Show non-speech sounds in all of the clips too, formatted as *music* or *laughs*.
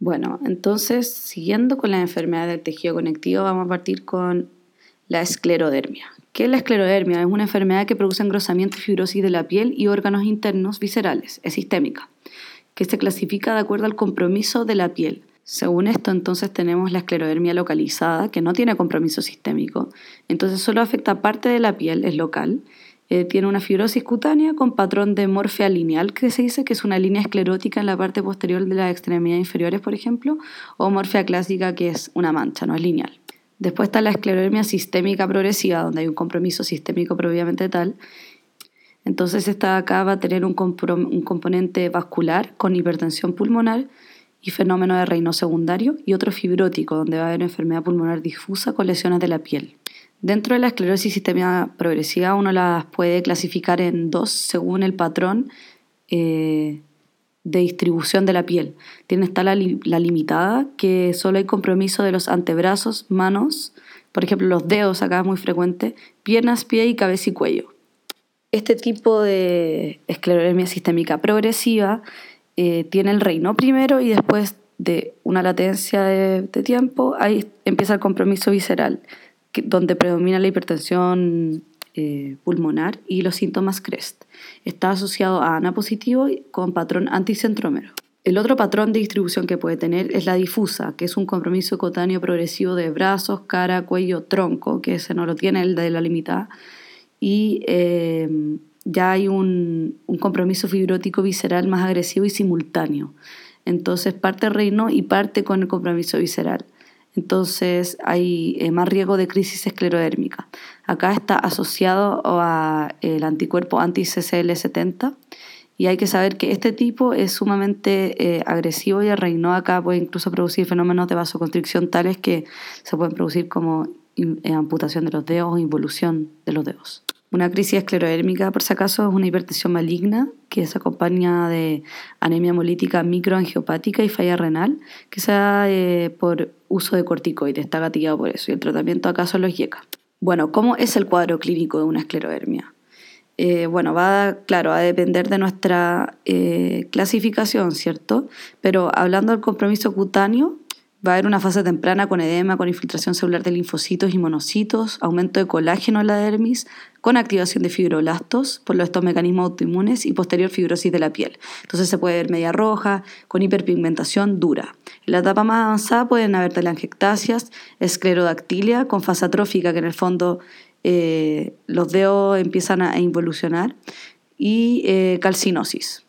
Bueno, entonces, siguiendo con la enfermedad del tejido conectivo, vamos a partir con la esclerodermia. ¿Qué es la esclerodermia? Es una enfermedad que produce engrosamiento y fibrosis de la piel y órganos internos viscerales. Es sistémica, que se clasifica de acuerdo al compromiso de la piel. Según esto, entonces tenemos la esclerodermia localizada, que no tiene compromiso sistémico, entonces solo afecta parte de la piel, es local, eh, tiene una fibrosis cutánea con patrón de morfea lineal, que se dice que es una línea esclerótica en la parte posterior de las extremidades inferiores, por ejemplo, o morfea clásica, que es una mancha, no es lineal. Después está la esclerodermia sistémica progresiva, donde hay un compromiso sistémico propiamente tal. Entonces esta acá va a tener un, un componente vascular con hipertensión pulmonar y fenómeno de reino secundario y otro fibrótico, donde va a haber enfermedad pulmonar difusa con lesiones de la piel. Dentro de la esclerosis sistémica progresiva uno las puede clasificar en dos según el patrón eh, de distribución de la piel. Tiene está la, limitada, que solo hay compromiso de los antebrazos, manos, por ejemplo los dedos acá es muy frecuente, piernas, pie y cabeza y cuello. Este tipo de esclerodermia sistémica progresiva eh, tiene el reino primero y después de una latencia de, de tiempo, ahí empieza el compromiso visceral donde predomina la hipertensión eh, pulmonar y los síntomas CREST. Está asociado a ANA positivo con patrón anticentrómero. El otro patrón de distribución que puede tener es la difusa, que es un compromiso cutáneo progresivo de brazos, cara, cuello, tronco, que ese no lo tiene el de la limitada, y eh, ya hay un, un, compromiso fibrótico visceral más agresivo y simultáneo. Entonces parte reino y parte con el compromiso visceral entonces hay eh, más riesgo de crisis esclerodérmica. Acá está asociado al anticuerpo anti-CCL70 y hay que saber que este tipo es sumamente eh, agresivo y el reino acá puede incluso producir fenómenos de vasoconstricción tales que se pueden producir como eh, amputación de los dedos o involución de los dedos. Una crisis esclerodérmica, por si acaso, es una hipertensión maligna que se acompaña de anemia hemolítica microangiopática y falla renal, que se eh, por uso de corticoides, está gatillado por eso, y el tratamiento acaso son los YECA. Bueno, ¿cómo es el cuadro clínico de una esclerodermia? Eh, bueno, va, claro, a depender de nuestra eh, clasificación, ¿cierto? Pero hablando del compromiso cutáneo, Va a haber una fase temprana con edema, con infiltración celular de linfocitos y monocitos, aumento de colágeno en la dermis, con activación de fibroblastos por estos mecanismos autoinmunes y posterior fibrosis de la piel. Entonces se puede ver media roja, con hiperpigmentación dura. En la etapa más avanzada pueden haber telangiectasias, esclerodactilia con fase atrófica, que en el fondo eh, los dedos empiezan a involucionar, y eh, calcinosis.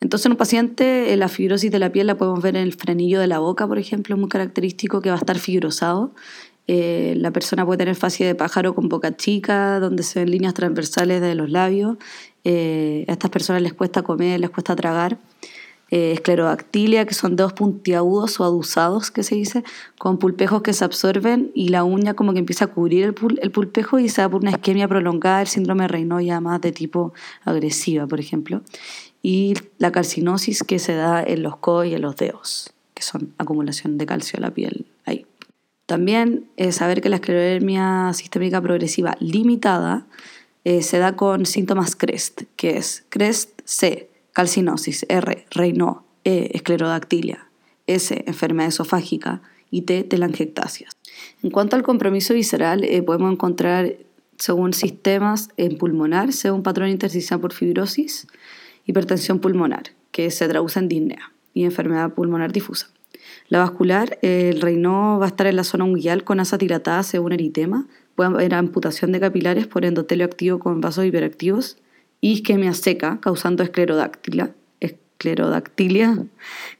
Entonces en un paciente la fibrosis de la piel la podemos ver en el frenillo de la boca, por ejemplo, muy característico que va a estar fibrosado. Eh, la persona puede tener fascia de pájaro con boca chica, donde se ven líneas transversales de los labios. Eh, a estas personas les cuesta comer, les cuesta tragar. Eh, esclerodactilia, que son dedos puntiagudos o adusados, que se dice, con pulpejos que se absorben y la uña como que empieza a cubrir el, el pulpejo y se da por una isquemia prolongada, el síndrome de ya más de tipo agresiva, por ejemplo y la calcinosis que se da en los codos y en los dedos, que son acumulación de calcio en la piel ahí. También eh, saber que la esclerodermia sistémica progresiva limitada eh, se da con síntomas CREST, que es CREST C, calcinosis, R, Raynaud, E, esclerodactilia, S, enfermedad esofágica y T, telangiectasias. En cuanto al compromiso visceral, eh, podemos encontrar según sistemas en pulmonar, según patrón intersticial por fibrosis, hipertensión pulmonar, que se traduce en disnea, y enfermedad pulmonar difusa. La vascular, el reino va a estar en la zona unguial con asa dilatada según eritema, puede haber amputación de capilares por endotelio activo con vasos hiperactivos y isquemia seca causando esclerodáctila, esclerodactilia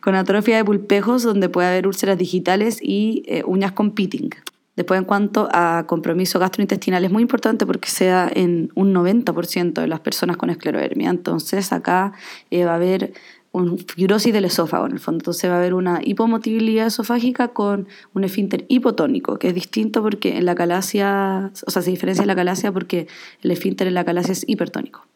con atrofia de pulpejos donde puede haber úlceras digitales y eh, uñas con pitting. Después, en cuanto a compromiso gastrointestinal, es muy importante porque sea en un 90% de las personas con esclerodermia. Entonces, acá eh, va a haber una fibrosis del esófago, en el fondo. Entonces, va a haber una hipomotilidad esofágica con un esfínter hipotónico, que es distinto porque en la calasia, o sea, se diferencia en la calasia porque el esfínter en la calasia es hipertónico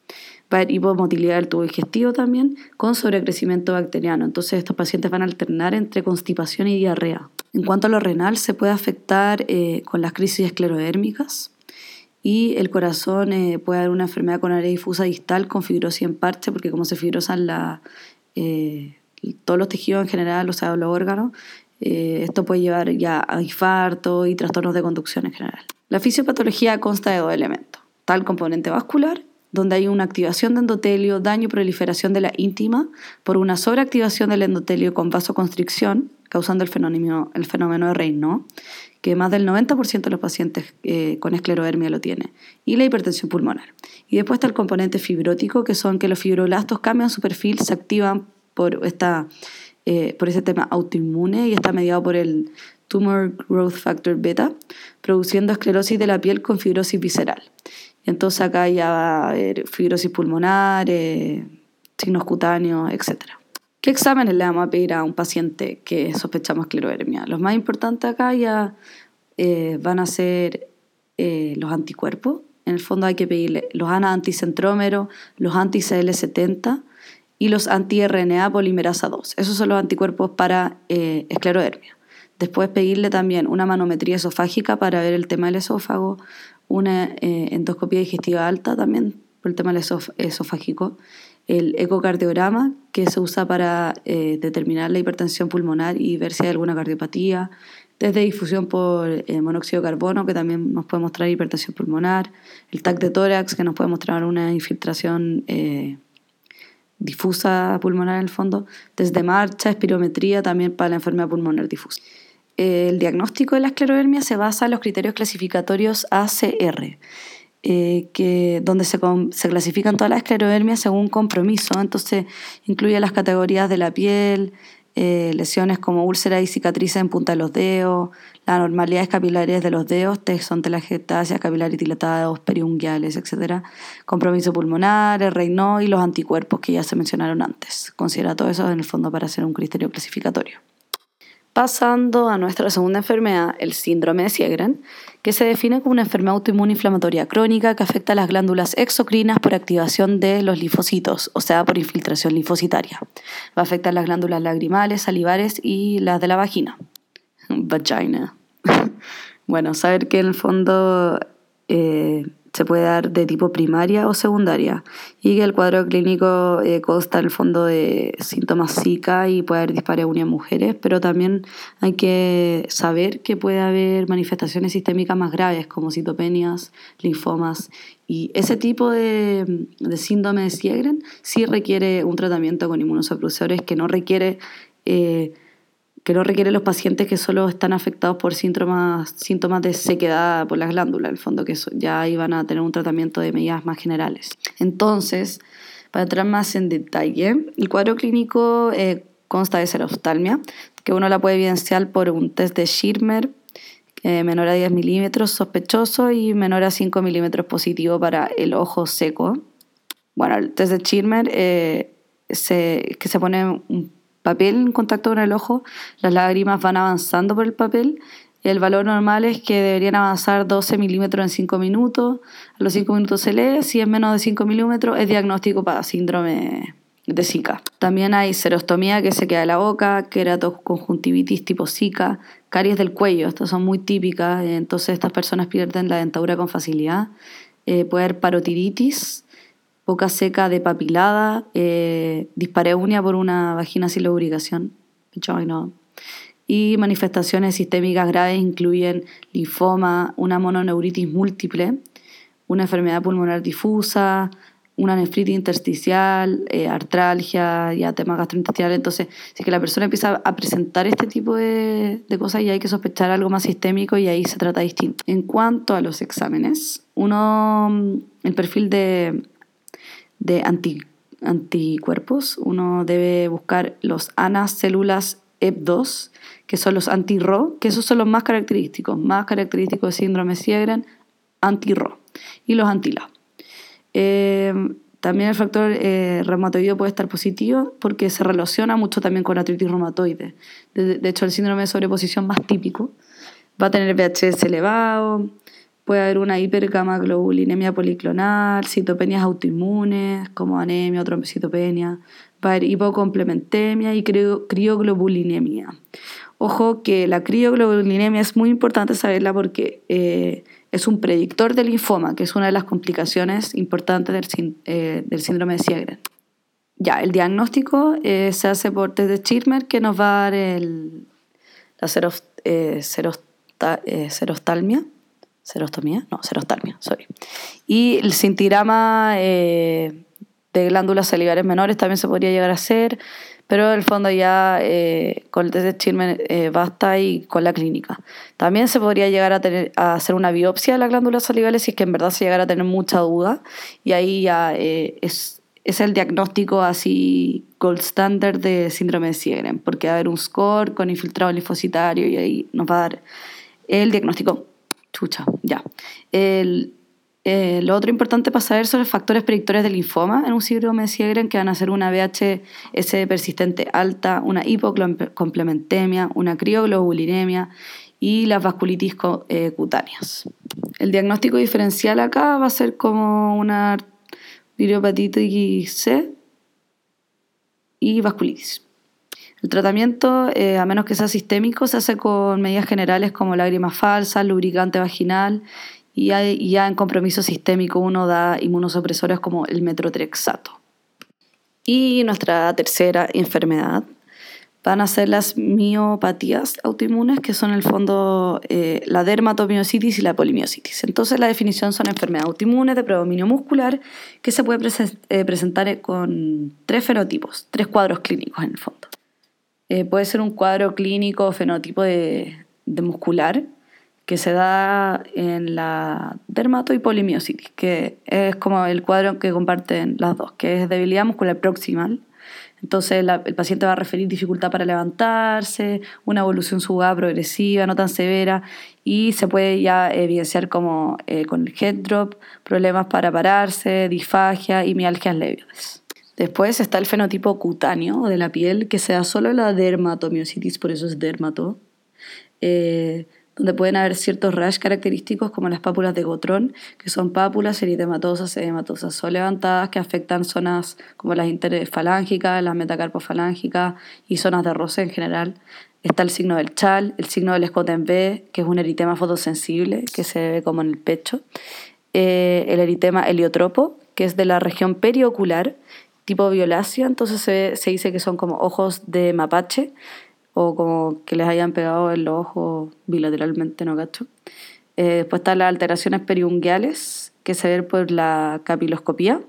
va a haber hipomotilidad del tubo digestivo también, con sobrecrecimiento bacteriano. Entonces estos pacientes van a alternar entre constipación y diarrea. En cuanto a lo renal, se puede afectar eh, con las crisis esclerodérmicas y el corazón eh, puede haber una enfermedad con área difusa distal con fibrosis en parche, porque como se fibrosan la, eh, todos los tejidos en general, o sea, los órganos, esto puede llevar ya a infarto y trastornos de conducción en general. La fisiopatología consta de dos elementos. Tal componente vascular, donde hay una activación de endotelio, daño y proliferación de la íntima por una sobreactivación del endotelio con vasoconstricción, causando el fenómeno, el fenómeno de Raynaud, que más del 90% de los pacientes eh, con esclerodermia lo tiene, y la hipertensión pulmonar. Y después está el componente fibrótico, que son que los fibroblastos cambian su perfil, se activan por, esta, eh, por ese tema autoinmune y está mediado por el Tumor Growth Factor Beta, produciendo esclerosis de la piel con fibrosis visceral. Entonces acá ya va a haber fibrosis pulmonar, signos cutáneos, etcétera. ¿Qué exámenes le vamos a pedir a un paciente que sospechamos esclerodermia? Los más importantes acá ya eh, van a ser eh, los anticuerpos. En el fondo hay que pedirle los ANA anticentrómeros, los anti-CL70 y los anti-RNA polimerasa 2. Esos son los anticuerpos para eh, esclerodermia. Después pedirle también una manometría esofágica para ver el tema del esófago, una endoscopia digestiva alta también por el tema del esofágico. El ecocardiograma, que se usa para eh, determinar la hipertensión pulmonar y ver si hay alguna cardiopatía, desde difusión por eh, monóxido de carbono, que también nos puede mostrar hipertensión pulmonar, el TAC de tórax, que nos puede mostrar una infiltración eh, difusa pulmonar en el fondo, desde marcha, espirometría también para la enfermedad pulmonar difusa. El diagnóstico de la esclerodermia se basa en los criterios clasificatorios ACR eh, que, donde se, clasifican todas las esclerodermias según compromiso. Entonces incluye las categorías de la piel, eh, lesiones como úlceras y cicatrices en punta de los dedos, las anormalidades capilares de los dedos, son telangiectasias, capilares dilatados, periunguiales, etc. Compromiso pulmonar, el reino y los anticuerpos que ya se mencionaron antes. Considera todo eso en el fondo para hacer un criterio clasificatorio. Pasando a nuestra segunda enfermedad, el síndrome de Sjögren, que se define como una enfermedad autoinmune inflamatoria crónica que afecta a las glándulas exocrinas por activación de los linfocitos, o sea, por infiltración linfocitaria. Va a afectar las glándulas lagrimales, salivares y las de la vagina. Vagina. *laughs* bueno, saber que en el fondo eh, se puede dar de tipo primaria o secundaria. Y que el cuadro clínico eh, consta en el fondo de síntomas Zika y puede haber dispareunia en mujeres, pero también hay que saber que puede haber manifestaciones sistémicas más graves como citopenias, linfomas y ese tipo de, de síndrome de Sjögren sí requiere un tratamiento con inmunosupresores que no requiere eh, que no requiere los pacientes que solo están afectados por síntomas, síntomas de sequedad por las glándulas, en el fondo, que ya iban a tener un tratamiento de medidas más generales. Entonces, para entrar más en detalle, el cuadro clínico eh, consta de seroftalmia, que uno la puede evidenciar por un test de Schirmer eh, menor a 10 milímetros sospechoso y menor a 5 milímetros positivo para el ojo seco. Bueno, el test de Schirmer eh, se, que se pone un papel en contacto con el ojo, las lágrimas van avanzando por el papel. El valor normal es que deberían avanzar 12 milímetros en 5 minutos. A los 5 minutos se lee. Si es menos de 5 milímetros, es diagnóstico para síndrome de Zika. También hay serostomía que se queda de la boca, queratoconjuntivitis tipo Zika, caries del cuello. Estas son muy típicas. Entonces, estas personas pierden la dentadura con facilidad. Eh, puede haber parotiritis, boca seca de papilada, eh, dispareunia por una vagina sin lubricación, y manifestaciones sistémicas graves incluyen linfoma, una mononeuritis múltiple, una enfermedad pulmonar difusa, una nefritis intersticial, eh, artralgia, ya temas gastrointestinales. Entonces, si que la persona empieza a presentar este tipo de, de, cosas, ya hay que sospechar algo más sistémico y ahí se trata distinto. En cuanto a los exámenes, uno, el perfil de de anticuerpos, uno debe buscar los ANAS células EP2, que son los anti-RO, que esos son los más característicos, más característicos de síndrome Sjögren, anti-RO, y los anti-LA. Eh, también el factor eh, reumatoide puede estar positivo porque se relaciona mucho también con artritis reumatoide. De, de, hecho, el síndrome de sobreposición más típico va a tener VHS elevado, Puede haber una hipergamaglobulinemia policlonal, citopenias autoinmunes como anemia o trombocitopenia, va a haber hipocomplementemia y crioglobulinemia. Ojo que la crioglobulinemia es muy importante saberla porque eh, es un predictor del linfoma, que es una de las complicaciones importantes del, eh, del síndrome de Sjögren. Ya, el diagnóstico eh, se hace por test de Schirmer que nos va a dar la eh, eh, serostalmia. ¿Serostomía? No, serostalmia, sorry. Y el cintirama eh, de glándulas salivares menores también se podría llegar a hacer, pero en el fondo ya eh, con el test de Schirmer eh, basta y con la clínica. También se podría llegar a, tener, a hacer una biopsia de las glándulas salivales si es que en verdad se llegara a tener mucha duda y ahí ya eh, es, es el diagnóstico así gold standard de síndrome de Sjögren, porque va a haber un score con infiltrado linfocitario y ahí nos va a dar el diagnóstico. Chucha, ya. El, eh, lo otro importante para saber son los factores predictores del linfoma en un síndrome de Sjögren, que van a ser una VHS persistente alta, una hipocomplementemia, una crioglobulinemia y las vasculitis eh, cutáneas. El diagnóstico diferencial acá va a ser como una idiopatitis C y vasculitis. El tratamiento, eh, a menos que sea sistémico, se hace con medidas generales como lágrimas falsas, lubricante vaginal y, ya en compromiso sistémico uno da inmunosupresores como el metrotrexato. Y nuestra tercera enfermedad van a ser las miopatías autoinmunes, que son en el fondo eh, la dermatomiositis y la polimiositis. Entonces la definición son enfermedades autoinmunes de predominio muscular que se puede eh, presentar con tres fenotipos, tres cuadros clínicos en el fondo. Eh, puede ser un cuadro clínico o fenotipo de, muscular que se da en la dermato y polimiositis, que es como el cuadro que comparten las dos, que es debilidad muscular proximal. Entonces el paciente va a referir dificultad para levantarse, una evolución subada progresiva, no tan severa, y se puede ya evidenciar como eh, con el head drop, problemas para pararse, disfagia y mialgias leves. Después está el fenotipo cutáneo de la piel, que se da solo la dermatomiositis, por eso es dermato, eh, donde pueden haber ciertos rash característicos como las pápulas de Gotrón, que son pápulas eritematosas, edematosas o levantadas que afectan zonas como las interfalángicas, las metacarpofalángicas y zonas de roce en general. Está el signo del chal, el signo del escote en B, que es un eritema fotosensible que se ve como en el pecho. Eh, el eritema heliotropo, que es de la región periocular, tipo violácea, entonces se, se dice que son como ojos de mapache o como que les hayan pegado en los ojos bilateralmente, no cacho. Eh, después están las alteraciones periunguales, que se ven por la capiloscopía,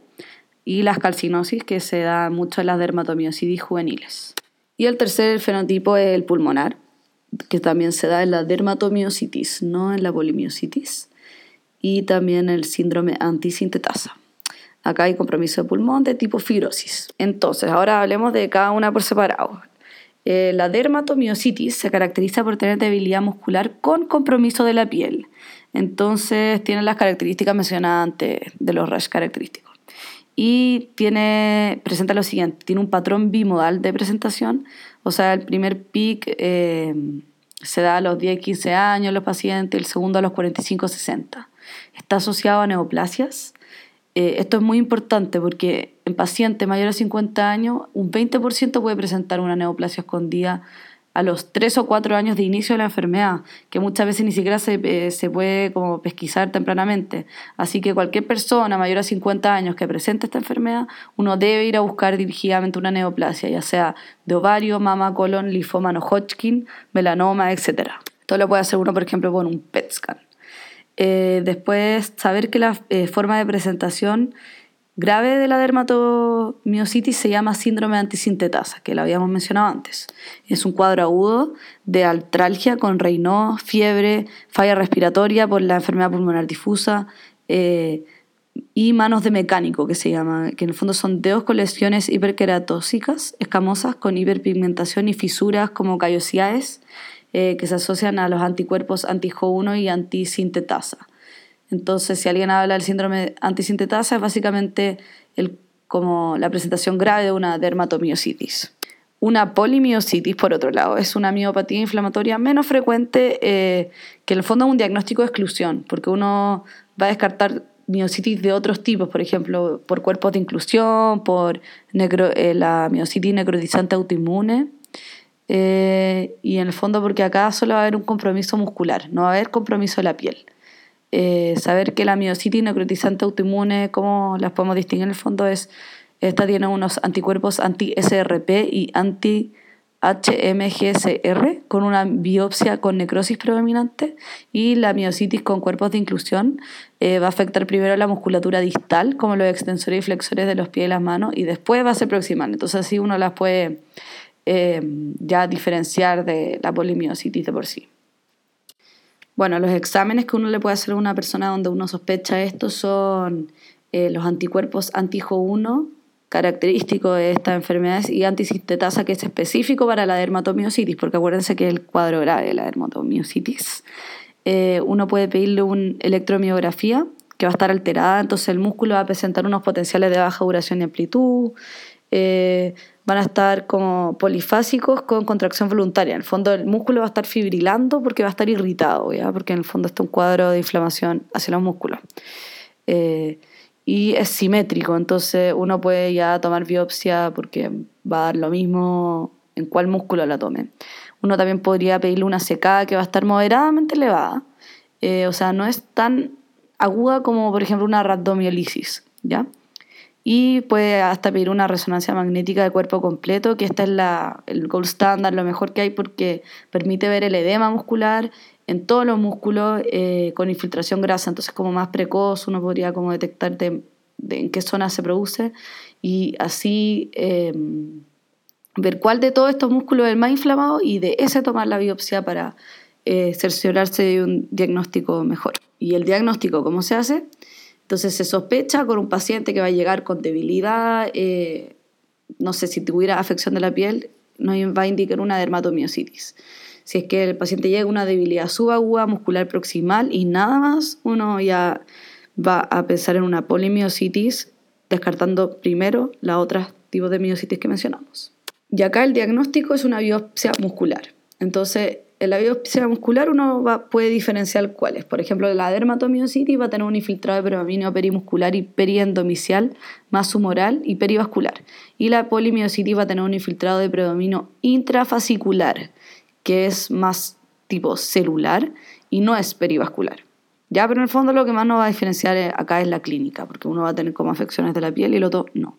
y las calcinosis, que se da mucho en las dermatomiositis juveniles. Y el tercer fenotipo es el pulmonar, que también se da en la dermatomiositis, no en la polimiositis, y también el síndrome antisintetasa. Acá hay compromiso de pulmón de tipo fibrosis. Entonces, ahora hablemos de cada una por separado. Eh, la dermatomiositis se caracteriza por tener debilidad muscular con compromiso de la piel. Entonces, tiene las características mencionadas antes de los rash característicos. Y tiene, presenta lo siguiente, tiene un patrón bimodal de presentación, o sea, el primer pic eh, se da a los 10-15 años los pacientes, el segundo a los 45-60. Está asociado a neoplasias. Eh, esto es muy importante porque en pacientes mayores de 50 años, un 20% puede presentar una neoplasia escondida a los 3 o 4 años de inicio de la enfermedad, que muchas veces ni siquiera se, eh, se puede como pesquisar tempranamente. Así que cualquier persona mayor a 50 años que presente esta enfermedad, uno debe ir a buscar dirigidamente una neoplasia, ya sea de ovario, mama, colon, linfoma no Hodgkin, melanoma, etc. Esto lo puede hacer uno, por ejemplo, con un PET scan. Eh, después, saber que la eh, forma de presentación grave de la dermatomiositis se llama síndrome antisintetasa, que lo habíamos mencionado antes. Es un cuadro agudo de artralgia con Raynaud, fiebre, falla respiratoria por la enfermedad pulmonar difusa eh, y manos de mecánico, que se llama, que en el fondo son dedos con lesiones hiperqueratósicas, escamosas, con hiperpigmentación y fisuras como callosidades, eh, que se asocian a los anticuerpos anti-Jo1 y antisintetasa. Entonces, si alguien habla del síndrome antisintetasa, es básicamente como la presentación grave de una dermatomiositis. Una polimiositis, por otro lado, es una miopatía inflamatoria menos frecuente eh, que en el fondo es un diagnóstico de exclusión, porque uno va a descartar miositis de otros tipos, por ejemplo, por cuerpos de inclusión, por eh, la miositis necrotizante autoinmune, eh, y en el fondo porque acá solo va a haber un compromiso muscular, no va a haber compromiso de la piel. Eh, saber que la miositis necrotizante autoinmune, cómo las podemos distinguir en el fondo, es Esta tiene unos anticuerpos anti-SRP y anti-HMGSR con una biopsia con necrosis predominante y la miocitis con cuerpos de inclusión eh, va a afectar primero la musculatura distal, como los extensores y flexores de los pies y las manos, y después va a ser proximal. Entonces así uno las puede eh, ya diferenciar de la polimiositis de por sí. Bueno, los exámenes que uno le puede hacer a una persona donde uno sospecha esto son eh, los anticuerpos antijo 1 característico de estas enfermedades y antisintetasa que es específico para la dermatomiositis, porque acuérdense que es el cuadro grave de la dermatomiositis. Eh, uno puede pedirle una electromiografía que va a estar alterada, entonces el músculo va a presentar unos potenciales de baja duración y amplitud, eh, van a estar como polifásicos con contracción voluntaria. En el fondo el músculo va a estar fibrilando porque va a estar irritado, ¿ya? porque en el fondo está un cuadro de inflamación hacia los músculos. Eh, y es simétrico, entonces uno puede ya tomar biopsia porque va a dar lo mismo en cuál músculo la tome. Uno también podría pedirle una secada que va a estar moderadamente elevada, eh, o sea, no es tan aguda como por ejemplo una rhabdomiolisis, ¿ya? Y puede hasta pedir una resonancia magnética de cuerpo completo, que esta es la, el gold standard, lo mejor que hay porque permite ver el edema muscular en todos los músculos eh, con infiltración grasa, entonces como más precoz uno podría como detectar de, en qué zona se produce y así em, ver cuál de todos estos músculos es el más inflamado y de ese tomar la biopsia para eh, cerciorarse de un diagnóstico mejor. ¿Y el diagnóstico cómo se hace? Entonces se sospecha con un paciente que va a llegar con debilidad, eh, no sé si tuviera afección de la piel, nos va a indicar una dermatomiositis. Si es que el paciente llega a una debilidad subaguda muscular proximal y nada más, uno ya va a pensar en una polimiositis, descartando primero la otra tipo de miositis que mencionamos. Y acá el diagnóstico es una biopsia muscular. Entonces, en la biopsia muscular uno va, puede diferenciar cuáles. Por ejemplo, la dermatomiositis va a tener un infiltrado de predominio perimuscular y periendomicial más humoral y perivascular. Y la polimiositis va a tener un infiltrado de predominio intrafascicular que es más tipo celular y no es perivascular. Ya, pero en el fondo lo que más nos va a diferenciar acá es la clínica, porque uno va a tener como afecciones de la piel y el otro no.